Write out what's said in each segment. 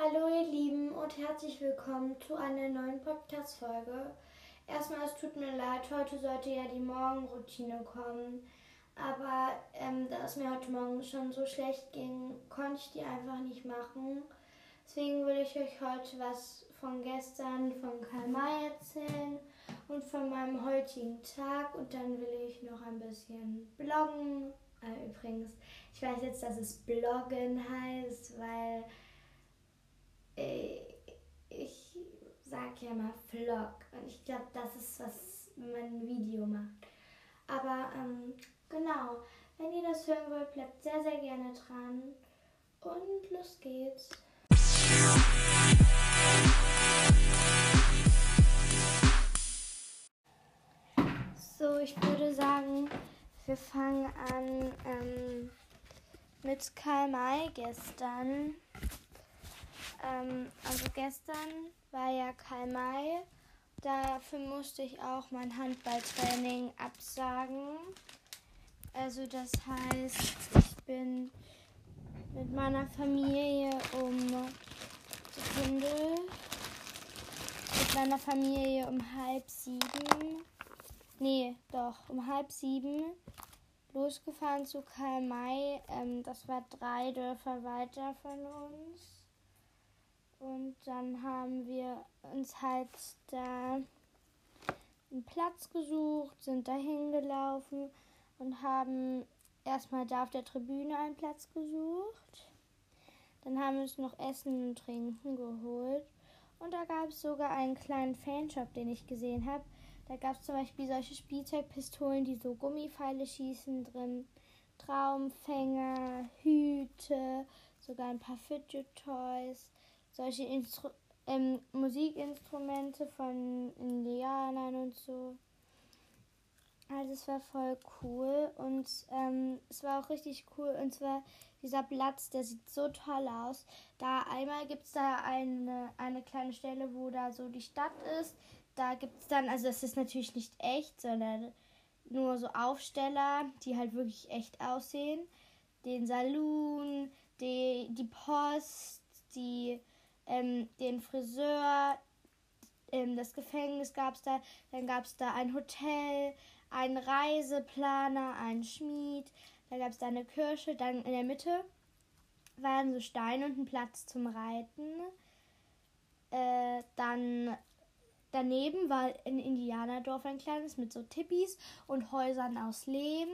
Hallo ihr Lieben und herzlich willkommen zu einer neuen Podcast-Folge. Erstmal, es tut mir leid, heute sollte ja die Morgenroutine kommen. Aber ähm, da es mir heute Morgen schon so schlecht ging, konnte ich die einfach nicht machen. Deswegen will ich euch heute was von gestern von Karl May erzählen und von meinem heutigen Tag. Und dann will ich noch ein bisschen bloggen. Äh, übrigens, ich weiß jetzt, dass es Bloggen heißt, weil ich sag ja mal Vlog. Und ich glaube, das ist, was man ein Video macht. Aber ähm, genau, wenn ihr das hören wollt, bleibt sehr, sehr gerne dran. Und los geht's. So, ich würde sagen, wir fangen an ähm, mit Karl May gestern. Ähm, also gestern war ja Karl May. Dafür musste ich auch mein Handballtraining absagen. Also das heißt, ich bin mit meiner Familie um Sekunde mit meiner Familie um halb sieben, nee, doch, um halb sieben losgefahren zu Karl May. Ähm, das war drei Dörfer weiter von uns. Und dann haben wir uns halt da einen Platz gesucht, sind da hingelaufen und haben erstmal da auf der Tribüne einen Platz gesucht. Dann haben wir uns noch Essen und Trinken geholt. Und da gab es sogar einen kleinen Fanshop, den ich gesehen habe. Da gab es zum Beispiel solche Spielzeugpistolen, die so Gummipfeile schießen drin, Traumfänger, Hüte, sogar ein paar Fidget Toys solche Instru ähm, Musikinstrumente von Indianern und so. Also es war voll cool und ähm, es war auch richtig cool und zwar dieser Platz, der sieht so toll aus. Da einmal gibt es da eine, eine kleine Stelle, wo da so die Stadt ist. Da gibt es dann, also das ist natürlich nicht echt, sondern nur so Aufsteller, die halt wirklich echt aussehen. Den Saloon, die, die Post, die ähm, den Friseur, ähm, das Gefängnis gab es da, dann gab es da ein Hotel, einen Reiseplaner, einen Schmied, da gab es da eine Kirche, dann in der Mitte waren so Steine und ein Platz zum Reiten. Äh, dann daneben war ein Indianerdorf, ein kleines, mit so Tippis und Häusern aus Lehm,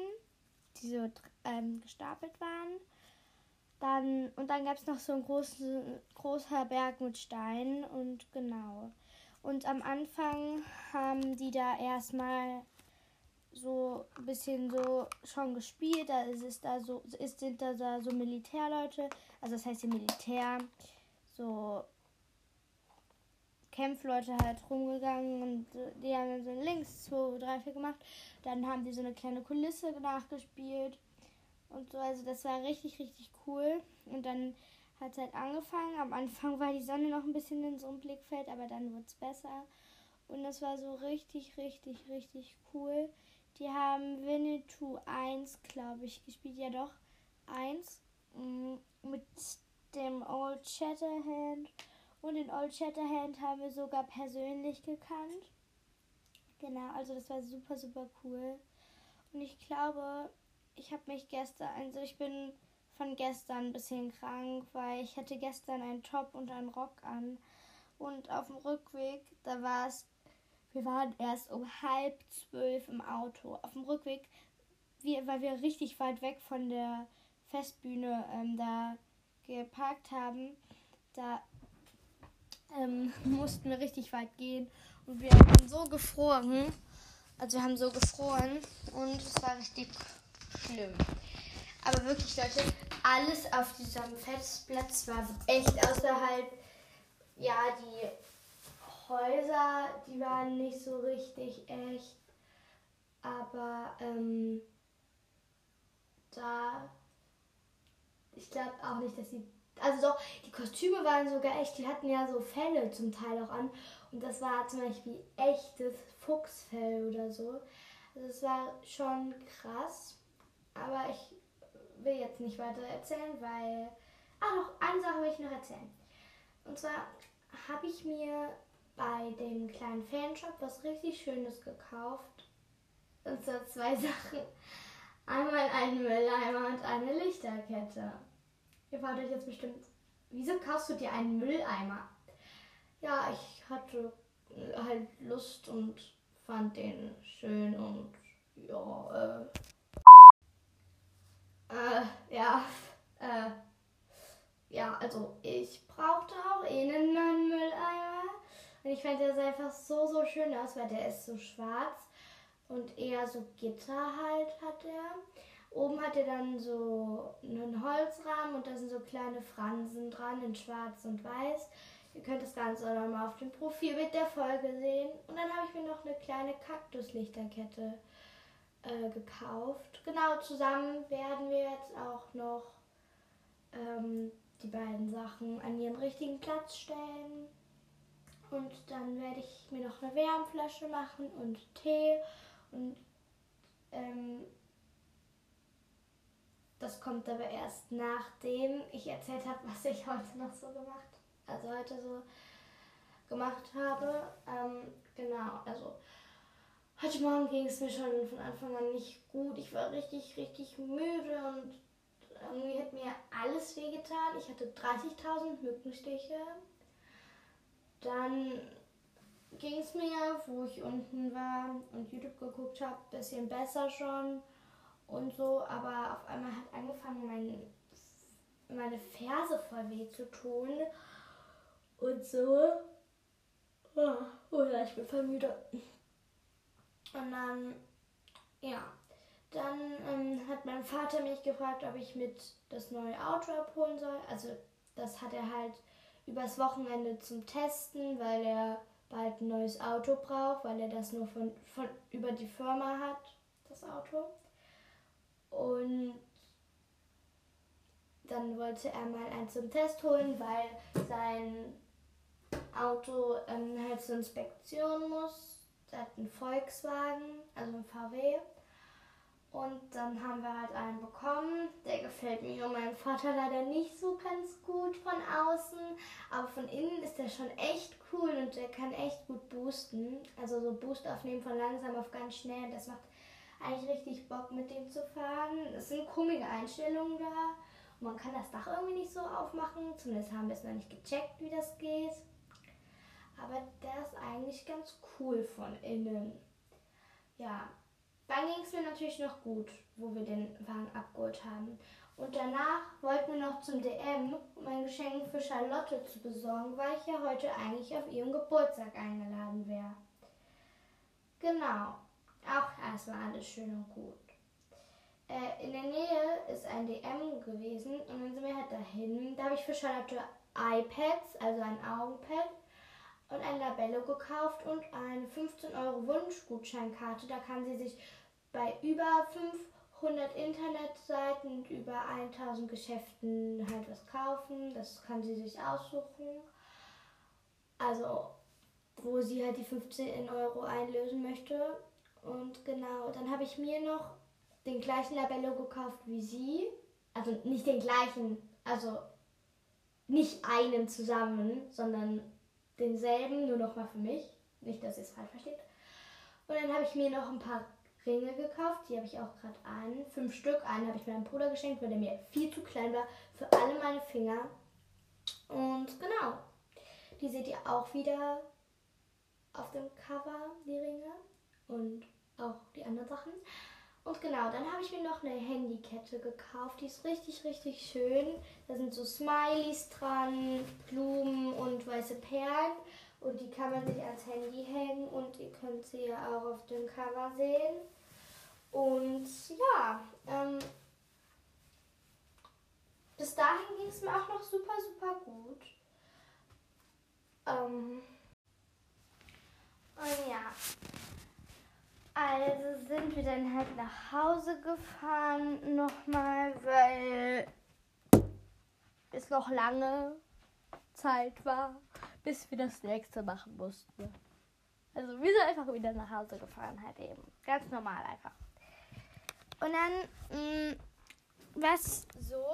die so ähm, gestapelt waren. Dann, und dann gab es noch so einen großen, großer Berg mit Steinen und genau. Und am Anfang haben die da erstmal so ein bisschen so schon gespielt. Da ist es da so, ist, sind da, da so Militärleute, also das heißt die Militär, so Kämpfleute halt rumgegangen und die haben dann so links, zwei, drei, vier gemacht. Dann haben die so eine kleine Kulisse nachgespielt und so. Also das war richtig, richtig cool. Und dann hat es halt angefangen. Am Anfang war die Sonne noch ein bisschen in so einem Blickfeld, aber dann wurde es besser. Und das war so richtig, richtig, richtig cool. Die haben Winnetou 1, glaube ich, gespielt. Ja doch, 1. Mm, mit dem Old Shatterhand. Und den Old Shatterhand haben wir sogar persönlich gekannt. Genau, also das war super, super cool. Und ich glaube, ich habe mich gestern, also ich bin von gestern ein bisschen krank, weil ich hatte gestern einen Top und einen Rock an. Und auf dem Rückweg, da war es, wir waren erst um halb zwölf im Auto. Auf dem Rückweg, wir, weil wir richtig weit weg von der Festbühne ähm, da geparkt haben, da ähm, mussten wir richtig weit gehen. Und wir haben so gefroren. Also wir haben so gefroren und es war richtig schlimm. Aber wirklich, Leute, alles auf diesem Festplatz war echt außerhalb. Ja, die Häuser, die waren nicht so richtig echt. Aber ähm, da, ich glaube auch nicht, dass sie. Also doch, die Kostüme waren sogar echt. Die hatten ja so Felle zum Teil auch an. Und das war zum Beispiel echtes Fuchsfell oder so. Also es war schon krass. Aber ich will jetzt nicht weiter erzählen, weil. Ah, noch eine Sache will ich noch erzählen. Und zwar habe ich mir bei dem kleinen Fanshop was richtig Schönes gekauft. Und zwar zwei Sachen. Einmal einen Mülleimer und eine Lichterkette. Ihr fragt euch jetzt bestimmt, wieso kaufst du dir einen Mülleimer? Ja, ich hatte halt Lust und fand den schön und ja, äh, äh ja, äh, ja, also ich brauchte auch eh einen Mülleimer. Und ich fand der sah einfach so, so schön aus, weil der ist so schwarz und eher so Gitter halt hat er. Oben hat er dann so einen Holzrahmen und da sind so kleine Fransen dran in schwarz und weiß. Ihr könnt das Ganze auch nochmal auf dem Profilbild der Folge sehen. Und dann habe ich mir noch eine kleine Kaktuslichterkette äh, gekauft. Genau, zusammen werden wir jetzt auch noch ähm, die beiden Sachen an ihren richtigen Platz stellen. Und dann werde ich mir noch eine Wärmflasche machen und Tee. Und ähm, das kommt aber erst nachdem ich erzählt habe, was ich heute noch so gemacht also heute so gemacht habe. Ähm, genau, also heute Morgen ging es mir schon von Anfang an nicht gut. Ich war richtig, richtig müde und irgendwie hat mir alles wehgetan. Ich hatte 30.000 Mückenstiche. Dann ging es mir, wo ich unten war und YouTube geguckt habe, ein bisschen besser schon und so. Aber auf einmal hat angefangen, mein, meine Ferse voll weh zu tun und so. Oh, oh ja, ich bin voll müde. Und dann, ja, dann ähm, hat mein Vater mich gefragt, ob ich mit das neue Auto abholen soll. Also das hat er halt übers Wochenende zum Testen, weil er bald ein neues Auto braucht, weil er das nur von, von über die Firma hat, das Auto. Und dann wollte er mal eins zum Test holen, weil sein Auto ähm, halt zur Inspektion muss. Der hat einen Volkswagen, also ein VW. Und dann haben wir halt einen bekommen. Der gefällt mir und meinem Vater leider nicht so ganz gut von außen. Aber von innen ist der schon echt cool und der kann echt gut boosten. Also so Boost aufnehmen von langsam auf ganz schnell. Das macht eigentlich richtig Bock mit dem zu fahren. Es sind komische Einstellungen da. Und man kann das Dach irgendwie nicht so aufmachen. Zumindest haben wir es noch nicht gecheckt, wie das geht. Aber der ist eigentlich ganz cool von innen. Ja, dann ging es mir natürlich noch gut, wo wir den Wagen abgeholt haben. Und danach wollten wir noch zum DM, um ein Geschenk für Charlotte zu besorgen, weil ich ja heute eigentlich auf ihrem Geburtstag eingeladen wäre. Genau, auch erstmal alles schön und gut. Äh, in der Nähe ist ein DM gewesen und dann sind wir halt dahin. Da habe ich für Charlotte iPads, also ein Augenpad und ein Labello gekauft und eine 15 Euro Wunschgutscheinkarte. Da kann sie sich bei über 500 Internetseiten und über 1000 Geschäften halt was kaufen. Das kann sie sich aussuchen. Also, wo sie halt die 15 Euro einlösen möchte. Und genau, dann habe ich mir noch den gleichen Labello gekauft wie sie. Also nicht den gleichen, also nicht einen zusammen, sondern denselben, nur noch mal für mich. Nicht, dass ihr es falsch versteht. Und dann habe ich mir noch ein paar Ringe gekauft. Die habe ich auch gerade an. Fünf Stück. Einen habe ich meinem Bruder geschenkt, weil der mir viel zu klein war für alle meine Finger. Und genau. Die seht ihr auch wieder auf dem Cover, die Ringe. Und auch die anderen Sachen. Und genau, dann habe ich mir noch eine Handykette gekauft. Die ist richtig, richtig schön. Da sind so Smileys dran, Blumen und weiße Perlen. Und die kann man sich ans Handy hängen und ihr könnt sie ja auch auf dem Cover sehen. Und ja, ähm, bis dahin ging es mir auch noch super, super gut. Ähm, und ja, also sind wir dann halt nach Hause gefahren nochmal, weil es noch lange Zeit war, bis wir das nächste machen mussten. Also wir sind einfach wieder nach Hause gefahren halt eben. Ganz normal einfach. Und dann war es so,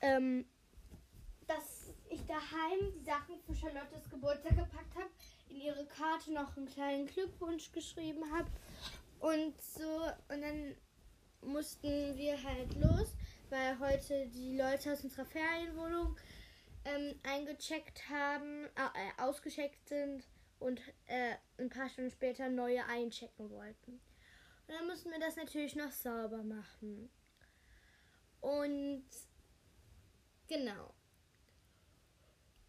ähm, dass ich da daheim die Sachen für Charlottes Geburtstag gepackt habe, in ihre Karte noch einen kleinen Glückwunsch geschrieben habe und so. Und dann mussten wir halt los, weil heute die Leute aus unserer Ferienwohnung ähm, eingecheckt haben, äh, ausgecheckt sind und äh, ein paar Stunden später neue einchecken wollten. Und dann mussten wir das natürlich noch sauber machen. Und genau.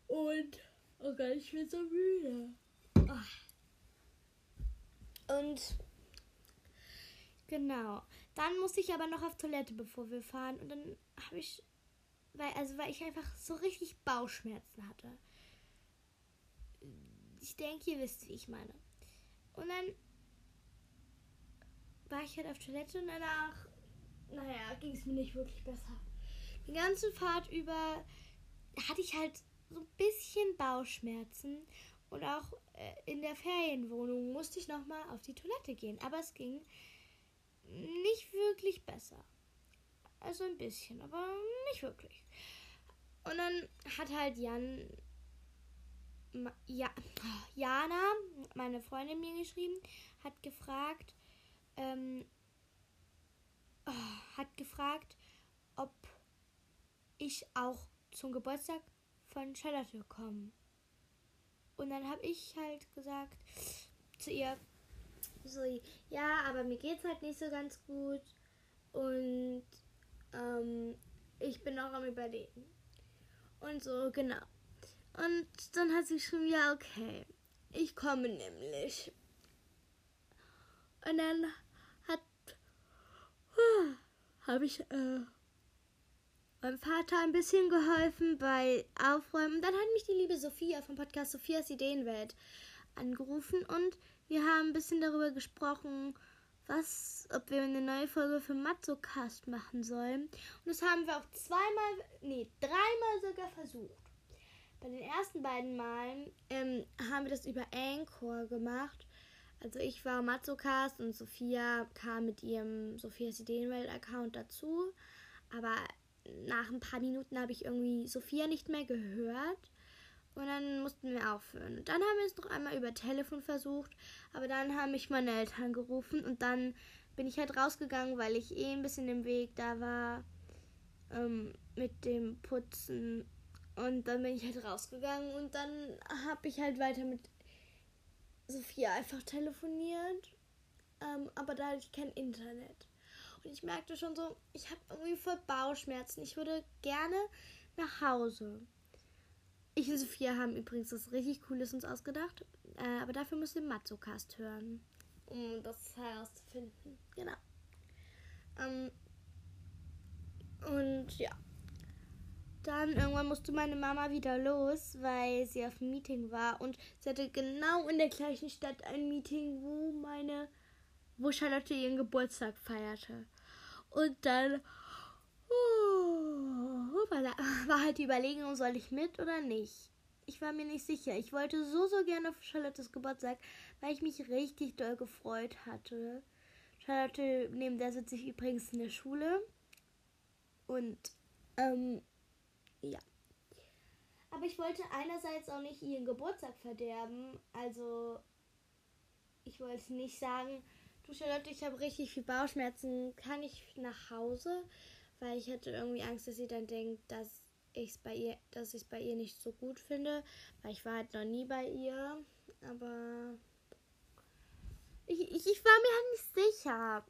Und oh Gott, ich bin so müde. Und genau. Dann musste ich aber noch auf Toilette, bevor wir fahren. Und dann habe ich, weil, also weil ich einfach so richtig Bauchschmerzen hatte. Ich denke, ihr wisst, wie ich meine. Und dann war ich halt auf Toilette und danach, naja, ging es mir nicht wirklich besser. Die ganze Fahrt über hatte ich halt so ein bisschen Bauchschmerzen und auch in der Ferienwohnung musste ich nochmal auf die Toilette gehen. Aber es ging nicht wirklich besser. Also ein bisschen, aber nicht wirklich. Und dann hat halt Jan, ja, Jana, meine Freundin, mir geschrieben, hat gefragt, ähm, oh, hat gefragt, ob ich auch zum Geburtstag von Charlotte komme. Und dann habe ich halt gesagt zu ihr, so, ja, aber mir geht's halt nicht so ganz gut. Und ähm, ich bin auch am Überlegen. Und so, genau. Und dann hat sie geschrieben, ja, okay. Ich komme nämlich. Und dann hat habe ich äh, meinem Vater ein bisschen geholfen bei Aufräumen. Dann hat mich die liebe Sophia vom Podcast Sophias Ideenwelt angerufen und wir haben ein bisschen darüber gesprochen, was, ob wir eine neue Folge für Matzocast machen sollen. Und das haben wir auch zweimal, nee, dreimal sogar versucht. Bei den ersten beiden Malen ähm, haben wir das über Anchor gemacht. Also ich war Matzocast und Sophia kam mit ihrem Sophias Ideenwelt-Account dazu. Aber nach ein paar Minuten habe ich irgendwie Sophia nicht mehr gehört. Und dann mussten wir aufhören. Und dann haben wir es noch einmal über Telefon versucht. Aber dann haben mich meine Eltern gerufen. Und dann bin ich halt rausgegangen, weil ich eh ein bisschen im Weg da war. Ähm, mit dem Putzen. Und dann bin ich halt rausgegangen. Und dann habe ich halt weiter mit Sophia einfach telefoniert. Ähm, aber da hatte ich kein Internet. Und ich merkte schon so, ich habe irgendwie voll Bauchschmerzen. Ich würde gerne nach Hause. Ich und Sophia haben übrigens was richtig Cooles uns ausgedacht. Äh, aber dafür müsst ihr Matzocast hören. Um das herauszufinden. Genau. Ähm, und ja. Dann irgendwann musste meine Mama wieder los, weil sie auf einem Meeting war. Und sie hatte genau in der gleichen Stadt ein Meeting, wo meine, wo Charlotte ihren Geburtstag feierte. Und dann war halt die Überlegung, soll ich mit oder nicht? Ich war mir nicht sicher. Ich wollte so, so gerne auf Charlottes Geburtstag, weil ich mich richtig doll gefreut hatte. Charlotte, neben der sitze ich übrigens in der Schule. Und, ähm, ja. Aber ich wollte einerseits auch nicht ihren Geburtstag verderben. Also, ich wollte nicht sagen, du Charlotte, ich habe richtig viel Bauchschmerzen, kann ich nach Hause? weil ich hatte irgendwie Angst, dass sie dann denkt, dass ich es bei ihr, dass ich bei ihr nicht so gut finde, weil ich war halt noch nie bei ihr, aber ich, ich, ich war mir halt nicht sicher.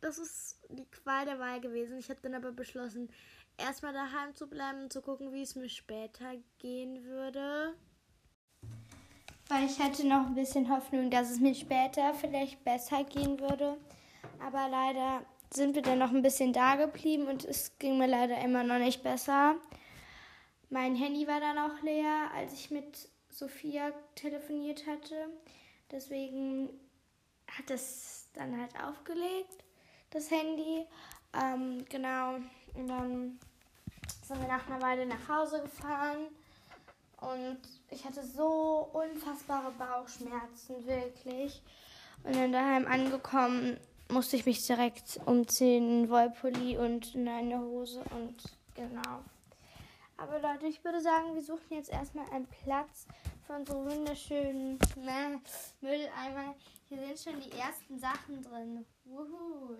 Das ist die Qual der Wahl gewesen. Ich habe dann aber beschlossen, erstmal daheim zu bleiben und zu gucken, wie es mir später gehen würde. Weil ich hatte noch ein bisschen Hoffnung, dass es mir später vielleicht besser gehen würde. Aber leider sind wir dann noch ein bisschen da geblieben und es ging mir leider immer noch nicht besser. Mein Handy war dann auch leer, als ich mit Sophia telefoniert hatte. Deswegen hat es dann halt aufgelegt, das Handy. Ähm, genau. Und dann sind wir nach einer Weile nach Hause gefahren. Und ich hatte so unfassbare Bauchschmerzen, wirklich. Und dann daheim angekommen musste ich mich direkt umziehen, Wollpulli und in eine Hose und genau. Aber Leute, ich würde sagen, wir suchen jetzt erstmal einen Platz für unsere wunderschönen ne, Mülleimer. Hier sind schon die ersten Sachen drin. Wuhu.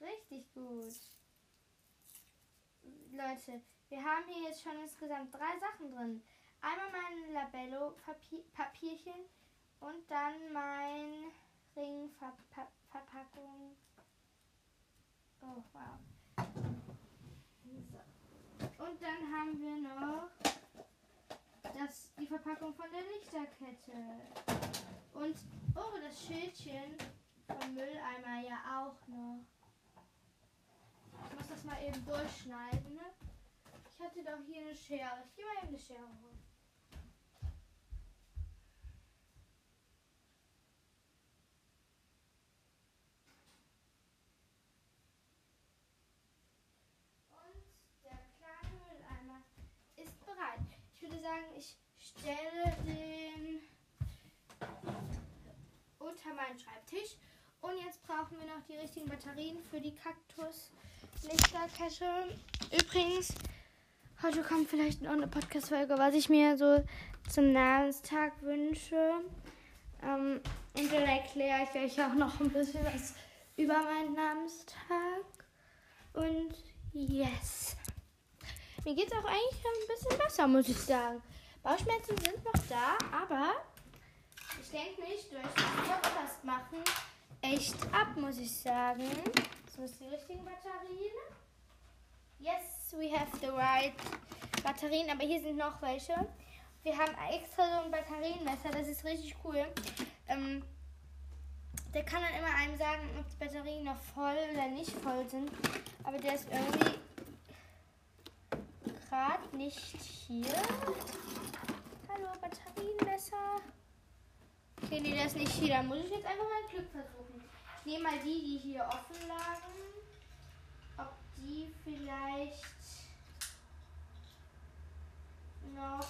Richtig gut. Leute, wir haben hier jetzt schon insgesamt drei Sachen drin. Einmal mein Labello-Papierchen und dann mein Ringverpackung. Oh, wow. Und dann haben wir noch das, die Verpackung von der Lichterkette. Und, oh, das Schildchen vom Mülleimer ja auch noch. Ich muss das mal eben durchschneiden. Ne? Ich hatte doch hier eine Schere. Ich gehe mal eben eine Schere holen. sagen, ich stelle den unter meinen Schreibtisch. Und jetzt brauchen wir noch die richtigen Batterien für die Kaktus-Lichterkette. Übrigens, heute kommt vielleicht noch eine Podcast-Folge, was ich mir so zum Namenstag wünsche. Ähm, und dann erkläre ich euch auch noch ein bisschen was über meinen Namenstag. Und yes. Mir geht es auch eigentlich ein bisschen besser, muss ich sagen. Bauchschmerzen sind noch da, aber ich denke nicht durch das Podcast machen echt ab, muss ich sagen. So ist die richtigen Batterien. Yes, we have the right Batterien, aber hier sind noch welche. Wir haben extra so ein Batterienmesser, das ist richtig cool. Ähm, der kann dann immer einem sagen, ob die Batterien noch voll oder nicht voll sind. Aber der ist irgendwie gerade nicht hier. Hallo, Batterienmesser. Okay, nee, der ist nicht hier. Da muss ich jetzt einfach mein Glück versuchen. Ich nehme mal die, die hier offen lagen. Ob die vielleicht noch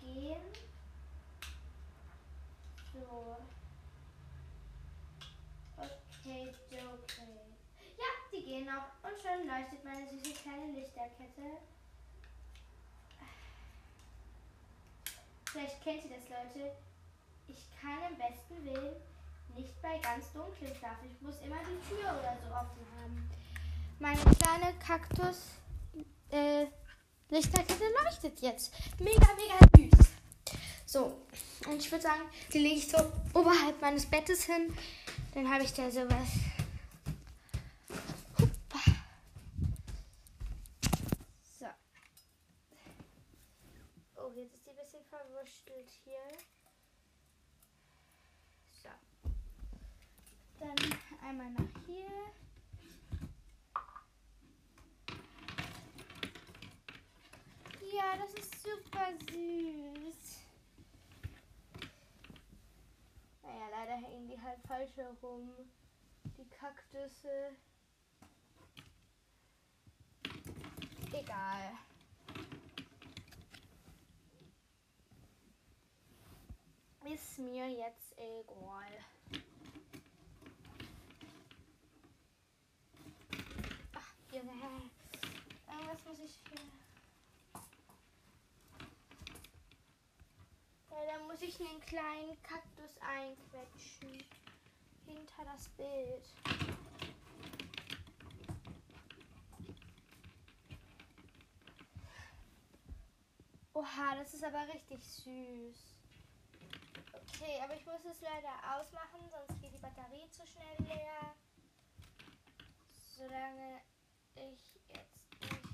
gehen. So. Okay, okay. Ja, die gehen noch. Und schon leuchtet meine süße kleine Lichterkette. Vielleicht kennt ihr das, Leute. Ich kann im besten Willen nicht bei ganz dunklen schlafen. Ich muss immer die Tür oder so offen haben. Meine kleine Kaktus äh, Lichterkette leuchtet jetzt. Mega, mega süß. So, und ich würde sagen, die lege ich so oberhalb meines Bettes hin. Dann habe ich da sowas verwurstelt hier. So. Dann einmal nach hier. Ja, das ist super süß. Naja, leider hängen die halt falsch herum. Die Kaktusse. Egal. Ist mir jetzt egal. Ach, Junge. Irgendwas muss ich hier. Ja, da muss ich einen kleinen Kaktus einquetschen. Hinter das Bild. Oha, das ist aber richtig süß. Okay, aber ich muss es leider ausmachen, sonst geht die Batterie zu schnell leer. Solange ich jetzt nicht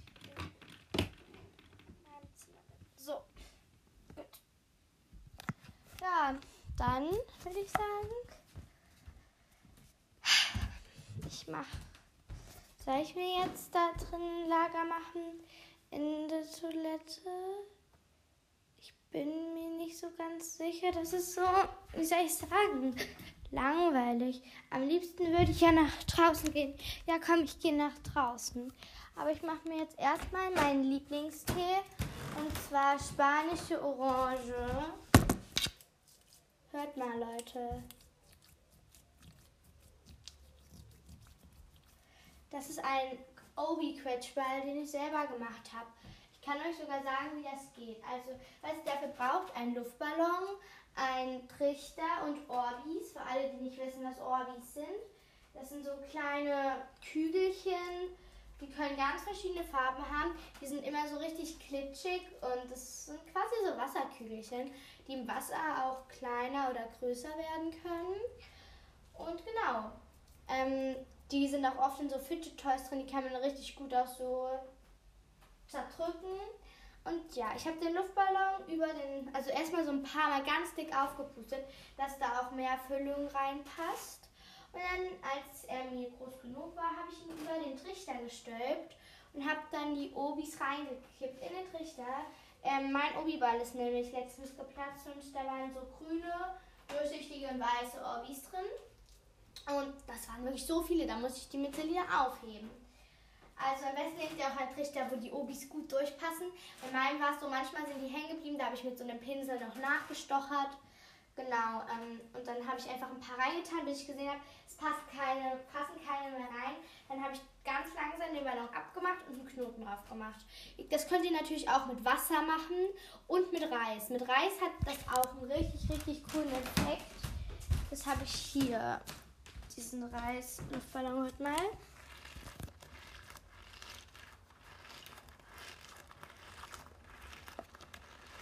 in meinem Zimmer bin. So, gut. Ja, dann würde ich sagen, ich mache. Soll ich mir jetzt da drin Lager machen in der Toilette? bin mir nicht so ganz sicher. Das ist so, wie soll ich sagen, langweilig. Am liebsten würde ich ja nach draußen gehen. Ja, komm, ich gehe nach draußen. Aber ich mache mir jetzt erstmal meinen Lieblingstee. Und zwar spanische Orange. Hört mal, Leute. Das ist ein Obi-Quetschball, den ich selber gemacht habe. Ich kann euch sogar sagen, wie das geht. Also, was ihr dafür braucht, ein Luftballon, ein Trichter und Orbis. Für alle, die nicht wissen, was Orbis sind. Das sind so kleine Kügelchen, die können ganz verschiedene Farben haben. Die sind immer so richtig klitschig und das sind quasi so Wasserkügelchen, die im Wasser auch kleiner oder größer werden können. Und genau, ähm, die sind auch oft in so Fidget Toys drin, die kann man richtig gut auch so zerdrücken. Und ja, ich habe den Luftballon über den, also erstmal so ein paar Mal ganz dick aufgepustet, dass da auch mehr Füllung reinpasst. Und dann, als er mir groß genug war, habe ich ihn über den Trichter gestülpt und habe dann die Obis reingekippt in den Trichter. Ähm, mein Obi-Ball ist nämlich letztens geplatzt und da waren so grüne, durchsichtige und weiße Orbis drin. Und das waren wirklich so viele, da musste ich die mit Celia aufheben. Also am besten nehmt ihr auch einen Trichter, wo die Obis gut durchpassen. Bei meinem war es so, manchmal sind die hängen geblieben, da habe ich mit so einem Pinsel noch nachgestochert. Genau, ähm, und dann habe ich einfach ein paar reingetan, bis ich gesehen habe, es passt keine, passen keine mehr rein. Dann habe ich ganz langsam den Ballon abgemacht und einen Knoten drauf gemacht. Das könnt ihr natürlich auch mit Wasser machen und mit Reis. Mit Reis hat das auch einen richtig, richtig coolen Effekt. Das habe ich hier, diesen Reis-Luftballon heute mal.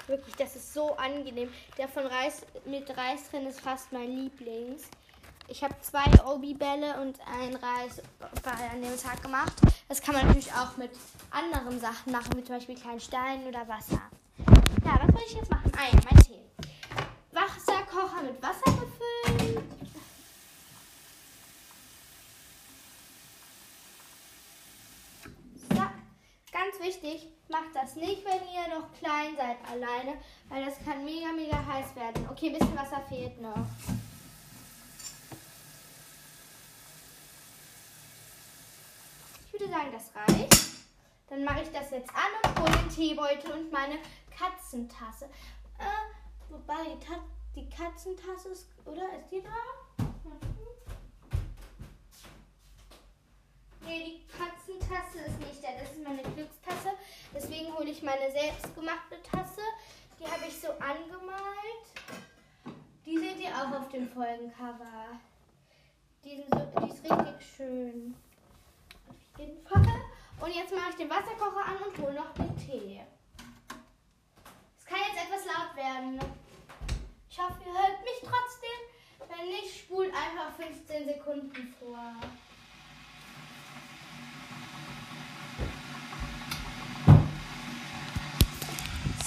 Wirklich, das ist so angenehm. Der von Reis mit Reis drin ist fast mein Lieblings. Ich habe zwei Obi-Bälle und ein Reisball an dem Tag gemacht. Das kann man natürlich auch mit anderen Sachen machen, wie zum Beispiel kleinen Steinen oder Wasser. Ja, was soll ich jetzt machen? Ah ja, mein Tee. Wasserkocher mit Wasser befüllen. So, wichtig, Macht das nicht, wenn ihr noch klein seid alleine, weil das kann mega, mega heiß werden. Okay, ein bisschen Wasser fehlt noch. Ich würde sagen, das reicht. Dann mache ich das jetzt an und hole den Teebeutel und meine Katzentasse. Äh, wobei, die, die Katzentasse ist, oder? Ist die da? Nee, die Katzentasse ist nicht da. Das ist meine Glückstasse. Deswegen hole ich meine selbstgemachte Tasse. Die habe ich so angemalt. Die seht ihr auch auf dem Folgencover. Die, so, die ist richtig schön. Auf jeden Fall. Und jetzt mache ich den Wasserkocher an und hole noch den Tee. Es kann jetzt etwas laut werden. Ich hoffe, ihr hört mich trotzdem. Wenn nicht, spult einfach 15 Sekunden vor.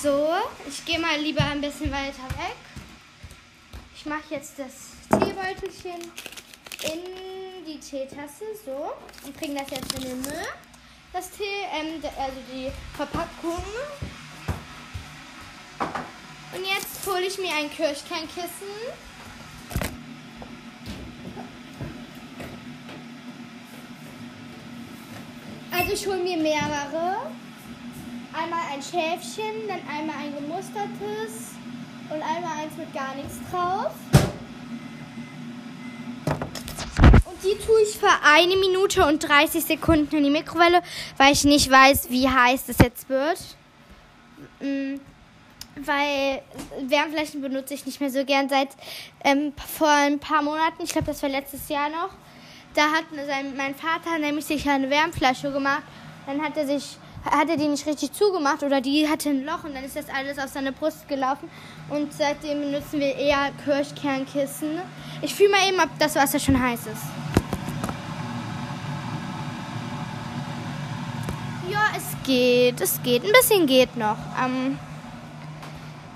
So, ich gehe mal lieber ein bisschen weiter weg. Ich mache jetzt das Teebeutelchen in die Teetasse, so, und bringe das jetzt in den Müll. Das Tee, ähm, also die Verpackung. Und jetzt hole ich mir ein Kirschkernkissen. Also ich hole mir mehrere. Einmal ein Schäfchen, dann einmal ein gemustertes und einmal eins mit gar nichts drauf. Und die tue ich für eine Minute und 30 Sekunden in die Mikrowelle, weil ich nicht weiß, wie heiß das jetzt wird. Mm, weil Wärmflaschen benutze ich nicht mehr so gern seit ähm, vor ein paar Monaten. Ich glaube, das war letztes Jahr noch. Da hat mein Vater nämlich sich eine Wärmflasche gemacht. Dann hat er sich hat er die nicht richtig zugemacht oder die hatte ein Loch und dann ist das alles auf seine Brust gelaufen. Und seitdem benutzen wir eher Kirschkernkissen. Ich fühle mal eben, ob das Wasser schon heiß ist. Ja, es geht, es geht. Ein bisschen geht noch. Ähm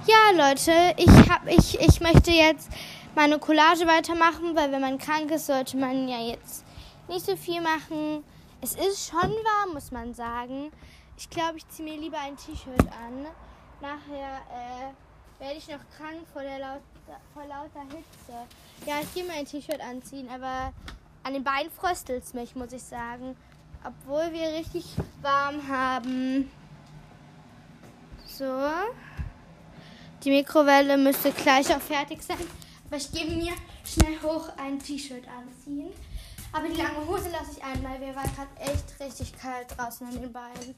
ja, Leute, ich, hab, ich, ich möchte jetzt meine Collage weitermachen, weil wenn man krank ist, sollte man ja jetzt nicht so viel machen. Es ist schon warm, muss man sagen. Ich glaube, ich ziehe mir lieber ein T-Shirt an. Nachher äh, werde ich noch krank vor, der laut, vor lauter Hitze. Ja, ich gehe mir ein T-Shirt anziehen, aber an den Beinen fröstelt es mich, muss ich sagen. Obwohl wir richtig warm haben. So. Die Mikrowelle müsste gleich auch fertig sein. Aber ich gebe mir schnell hoch ein T-Shirt anziehen. Aber die lange Hose lasse ich ein, weil wir waren gerade echt richtig kalt draußen an den Beinen.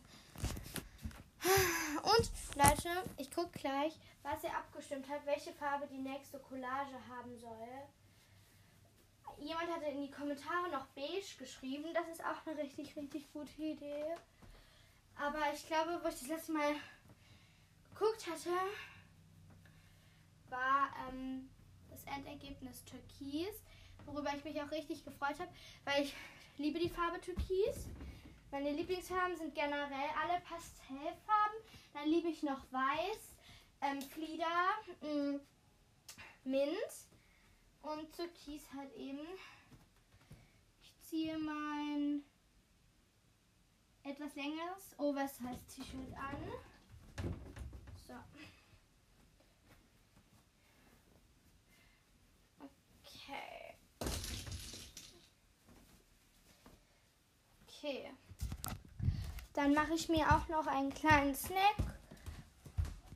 Und Leute, ich gucke gleich, was ihr abgestimmt habt, welche Farbe die nächste Collage haben soll. Jemand hatte in die Kommentare noch beige geschrieben. Das ist auch eine richtig, richtig gute Idee. Aber ich glaube, wo ich das letzte Mal geguckt hatte, war ähm, das Endergebnis Türkis, worüber ich mich auch richtig gefreut habe, weil ich liebe die Farbe Türkis. Meine Lieblingsfarben sind generell alle Pastellfarben. Dann liebe ich noch Weiß, ähm, Flieder, mh, mm, Mint und Türkis halt eben. Ich ziehe mein etwas längeres Oversize T-Shirt an. So. Okay. Okay. Dann mache ich mir auch noch einen kleinen Snack,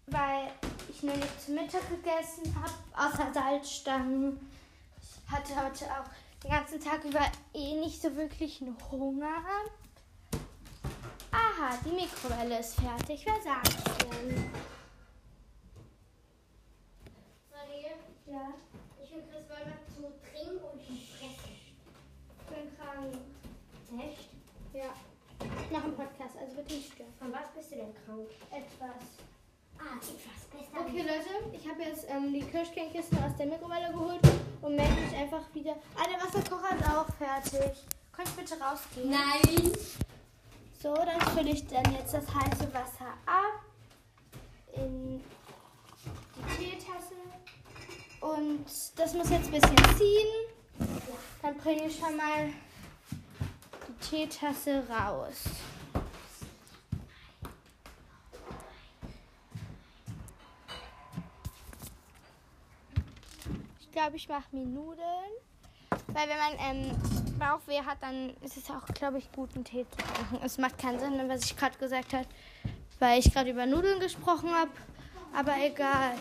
weil ich nur nicht zu Mittag gegessen habe, außer Salzstangen. Ich hatte heute auch den ganzen Tag über eh nicht so wirklich einen Hunger. Aha, die Mikrowelle ist fertig. Wer sagt denn? Maria? Ja, Ich und Chris wollen was zu trinken und fressen. ich bin krank. Echt? Ja. Nach dem Podcast, also bitte nicht stören. Von was bist du denn krank? Etwas. Ah, etwas besser. Okay, Leute, ich habe jetzt ähm, die Kirschkernkissen aus der Mikrowelle geholt und melde mich einfach wieder. Ah, der Wasserkocher ist auch fertig. Könnt ihr bitte rausgehen? Nein. So, dann fülle ich dann jetzt das heiße Wasser ab in die Teetasse. Und das muss jetzt ein bisschen ziehen. Dann bringe ich schon mal Teetasse raus. Ich glaube, ich mache mir Nudeln. Weil wenn man ähm, Bauchweh hat, dann ist es auch, glaube ich, gut, einen Tee zu trinken. Es macht keinen Sinn, was ich gerade gesagt habe, weil ich gerade über Nudeln gesprochen habe. Aber egal.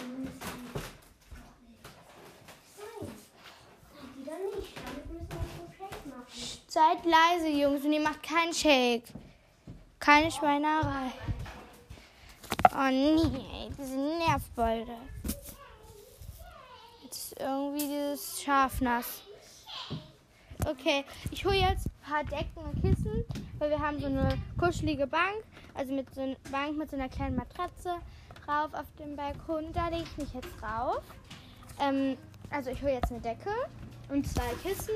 Die dann nicht. Damit müssen wir so Shake machen. Seid leise, Jungs, und ihr macht keinen Shake. Keine Schweinerei. Oh nee, ey, diese Nervbolde. Jetzt ist irgendwie dieses Schafnass. Okay, ich hole jetzt ein paar Decken und Kissen, weil wir haben so eine kuschelige Bank, also mit so einer Bank mit so einer kleinen Matratze rauf auf dem Balkon. Da lege ich mich jetzt drauf. Ähm, also ich hole jetzt eine Decke und zwei Kissen.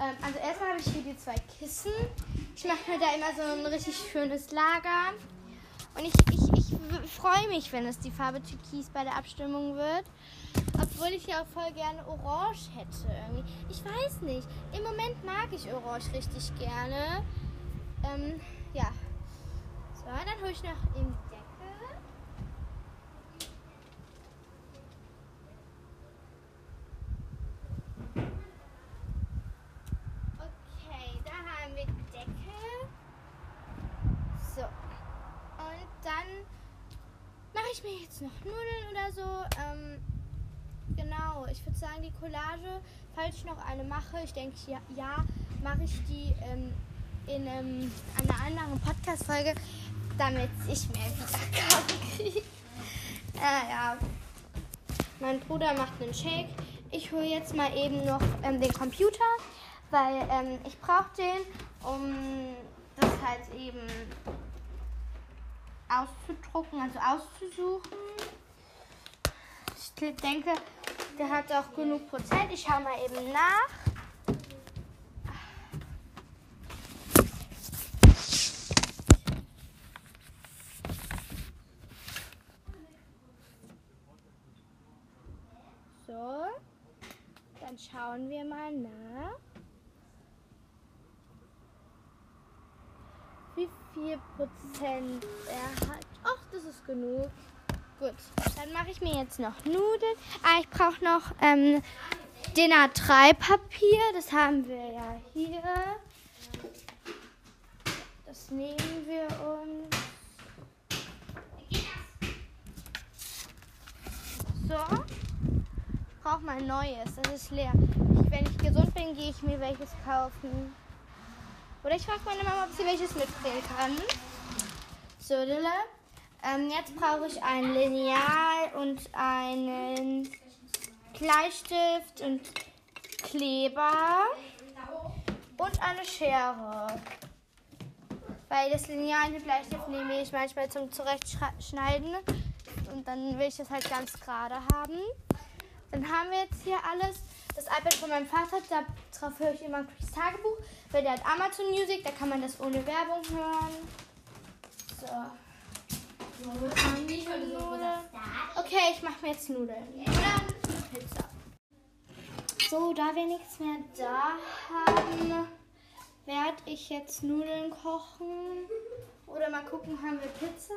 Ähm, also erstmal habe ich hier die zwei Kissen. Ich mache mir da immer so ein richtig schönes Lager. Und ich, ich, ich freue mich, wenn es die Farbe Türkis bei der Abstimmung wird. Obwohl ich ja auch voll gerne Orange hätte. Ich weiß nicht. Im Moment mag ich Orange richtig gerne. Ähm, ja. So, dann hole ich noch eben die Decke. Okay, da haben wir die Decke. So. Und dann mache ich mir noch Nudeln oder so. Ähm, genau, ich würde sagen, die Collage, falls ich noch eine mache, ich denke, ja, ja mache ich die ähm, in ähm, einer anderen Podcast-Folge, damit ich mehr Wiedergaben kriege. Äh, ja. Mein Bruder macht einen Shake. Ich hole jetzt mal eben noch ähm, den Computer, weil ähm, ich brauche den, um das halt eben auszudrucken, also auszusuchen. Ich denke, der hat auch genug Prozent. Ich schaue mal eben nach. So, dann schauen wir mal nach. Wie viel Prozent er hat. Ach, das ist genug. Gut, dann mache ich mir jetzt noch Nudeln. Ah, ich brauche noch ähm, DIN A3-Papier. Das haben wir ja hier. Das nehmen wir uns. So. Brauche mal ein neues. Das ist leer. Ich, wenn ich gesund bin, gehe ich mir welches kaufen. Oder ich frage meine Mama, ob sie welches mitbringen kann. So, Dille. Ähm, jetzt brauche ich ein Lineal und einen Bleistift und Kleber und eine Schere. Weil das Lineal und den Bleistift nehme ich manchmal zum Zurechtschneiden und dann will ich das halt ganz gerade haben. Dann haben wir jetzt hier alles. Das iPad von meinem Vater, darauf höre ich immer Chris Tagebuch, weil der hat Amazon Music, da kann man das ohne Werbung hören. So. Okay, ich mache mir jetzt Nudeln. Oder Pizza. So, da wir nichts mehr da haben, werde ich jetzt Nudeln kochen. Oder mal gucken, haben wir Pizza?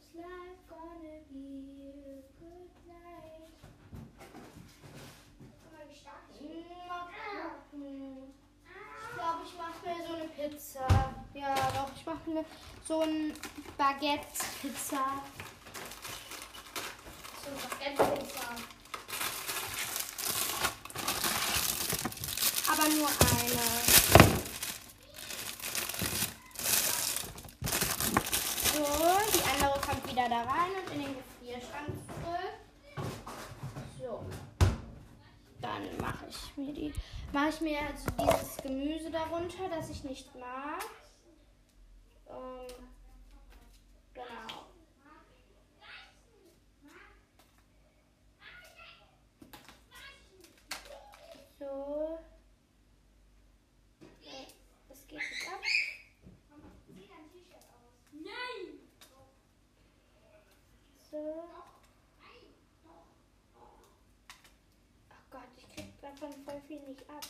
Is life gonna be a good night? Mal gucken. Ich glaube, ich mache mir so eine Pizza. Ja, mir so ein Baguette-Pizza. So, Baguette-Pizza. Aber nur eine. So, die andere kommt wieder da rein und in den Gefrierschrank zurück. So. Dann mache ich mir die. Mache ich mir also dieses Gemüse darunter, das ich nicht mag. Ähm, genau. So. Nee, das geht nicht ab. Nein! So. Oh Gott, ich krieg davon voll viel nicht ab.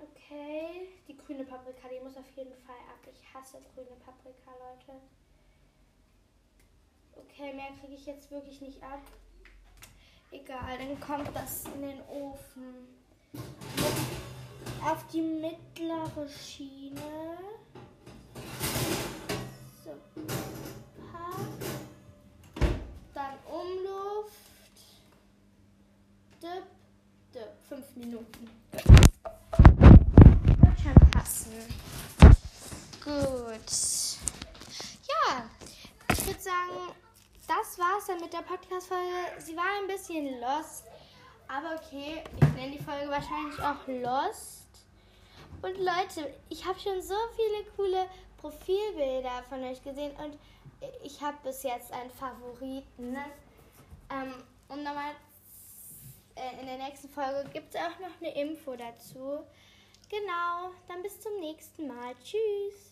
Okay, die grüne Paprika, die muss auf jeden Fall ab. Ich hasse grüne Paprika, Leute. Okay, mehr kriege ich jetzt wirklich nicht ab. Egal, dann kommt das in den Ofen. Auf die mittlere Schiene. So. Dann Umluft. Dip, dip. Fünf Minuten. Gut. Ja, ich würde sagen, das war's dann mit der Podcast-Folge. Sie war ein bisschen lost. Aber okay, ich nenne die Folge wahrscheinlich auch Lost. Und Leute, ich habe schon so viele coole Profilbilder von euch gesehen und ich habe bis jetzt einen Favoriten. Ähm, und nochmal, äh, in der nächsten Folge gibt es auch noch eine Info dazu. Genau, dann bis zum nächsten Mal. Tschüss.